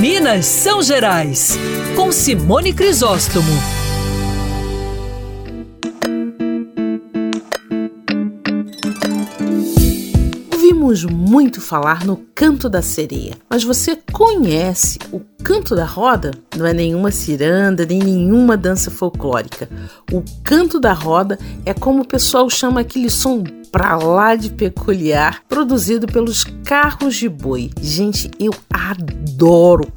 Minas São Gerais, com Simone Crisóstomo. Ouvimos muito falar no canto da sereia, mas você conhece o canto da roda? Não é nenhuma ciranda nem nenhuma dança folclórica. O canto da roda é como o pessoal chama aquele som pra lá de peculiar, produzido pelos carros de boi. Gente, eu adoro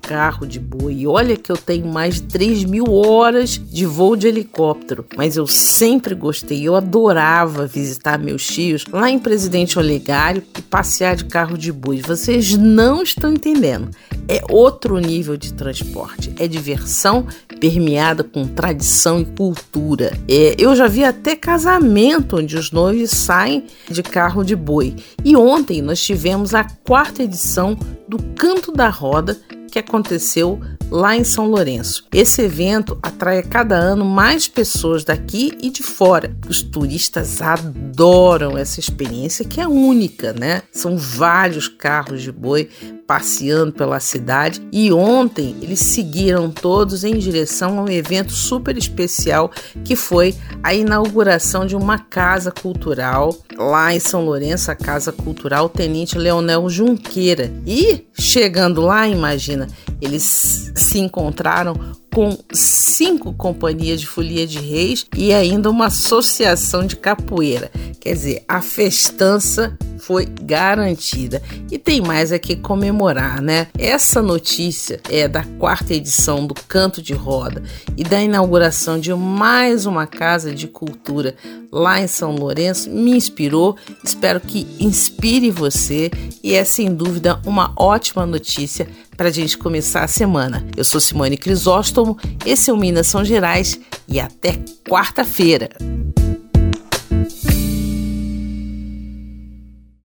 carro de boi. Olha que eu tenho mais de 3 mil horas de voo de helicóptero, mas eu sempre gostei, eu adorava visitar meus tios lá em Presidente Olegário e passear de carro de boi. Vocês não estão entendendo. É outro nível de transporte, é diversão permeada com tradição e cultura. É, eu já vi até casamento onde os noivos saem de carro de boi. E ontem nós tivemos a quarta edição do Canto da Roda, que aconteceu lá em São Lourenço. Esse evento atrai a cada ano mais pessoas daqui e de fora. Os turistas adoram essa experiência que é única, né? São vários carros de boi passeando pela cidade e ontem eles seguiram todos em direção a um evento super especial que foi a inauguração de uma casa cultural lá em São Lourenço, a Casa Cultural Tenente Leonel Junqueira. E chegando lá, imagina, eles se encontraram com cinco companhias de folia de reis e ainda uma associação de capoeira. Quer dizer, a festança foi garantida. E tem mais aqui comemorar, né? Essa notícia é da quarta edição do Canto de Roda e da inauguração de mais uma casa de cultura lá em São Lourenço me inspirou. Espero que inspire você e é sem dúvida uma ótima notícia para a gente começar a semana. Eu sou Simone Crisóstomo, esse é o Minas São Gerais e até quarta-feira.